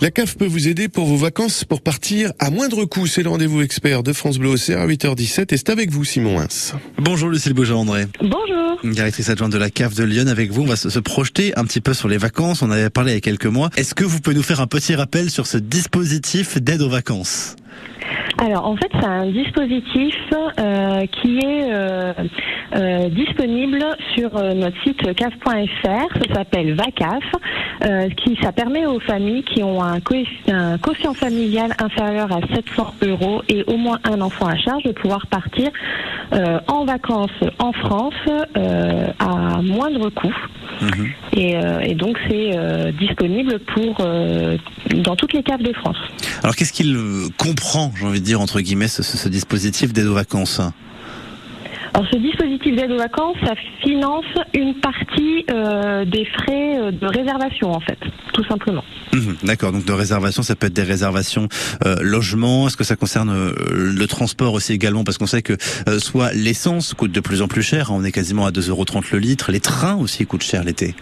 La CAF peut vous aider pour vos vacances pour partir à moindre coût. C'est le rendez-vous expert de France Bleu Auxerre à 8h17 et c'est avec vous Simon Hins. Bonjour Lucille Beaujean-André. Bonjour. Directrice adjointe de la CAF de Lyon avec vous. On va se projeter un petit peu sur les vacances. On avait parlé il y a quelques mois. Est-ce que vous pouvez nous faire un petit rappel sur ce dispositif d'aide aux vacances? Alors en fait c'est un dispositif euh, qui est euh, euh, disponible sur notre site caf.fr, ça s'appelle VACAF, qui ça permet aux familles qui ont un, un, quotient familial inférieur à 700 euros et au moins un enfant à charge de pouvoir partir en vacances en France à moindre coût. Mhm. Et, et, donc c'est disponible pour dans toutes les caves de France. Alors qu'est-ce qu'il comprend, j'ai envie de dire entre guillemets, ce, ce dispositif d'aide aux vacances? Alors ce dispositif d'aide aux vacances, ça finance une partie euh, des frais euh, de réservation en fait, tout simplement. Mhm, d'accord, donc de réservation, ça peut être des réservations euh, logement. Est-ce que ça concerne euh, le transport aussi également? Parce qu'on sait que soit l'essence coûte de plus en plus cher, hein, on est quasiment à 2,30 euros le litre, les trains aussi coûtent cher l'été.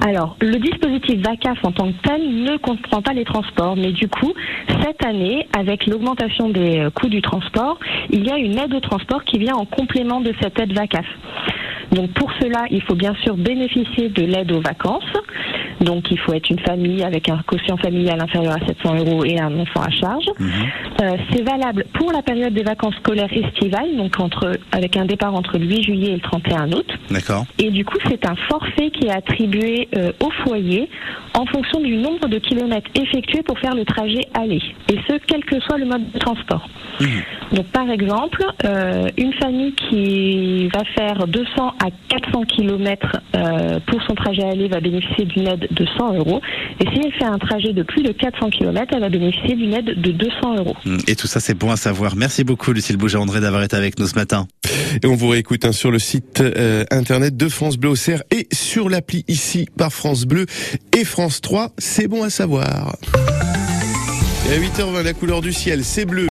Alors, le dispositif VACAF en tant que tel ne comprend pas les transports, mais du coup, cette année, avec l'augmentation des euh, coûts du transport, il y a une aide au transport qui vient en complément de cette aide VACAF. Donc pour cela, il faut bien sûr bénéficier de l'aide aux vacances. Donc il faut être une famille avec un quotient familial inférieur à 700 euros et un enfant à charge. Mhm. Euh, c'est valable pour la période des vacances scolaires estivales, donc entre, avec un départ entre le 8 juillet et le 31 août. D'accord. Et du coup, c'est un forfait qui est attribué euh, au foyer en fonction du nombre de kilomètres effectués pour faire le trajet aller. Et ce, quel que soit le mode de transport. Mhm. Donc par exemple, euh, une famille qui va faire 200 à 400 kilomètres pour son trajet aller va bénéficier d'une aide de 100 euros. Et si elle fait un trajet de plus de 400 kilomètres, elle va bénéficier d'une aide de 200 euros. Et tout ça, c'est bon à savoir. Merci beaucoup, Lucille Bouger-André, d'avoir été avec nous ce matin. Et on vous réécoute hein, sur le site euh, internet de France Bleu Auxerre et sur l'appli ici par France Bleu et France 3. C'est bon à savoir. Et à 8h20, la couleur du ciel, c'est bleu.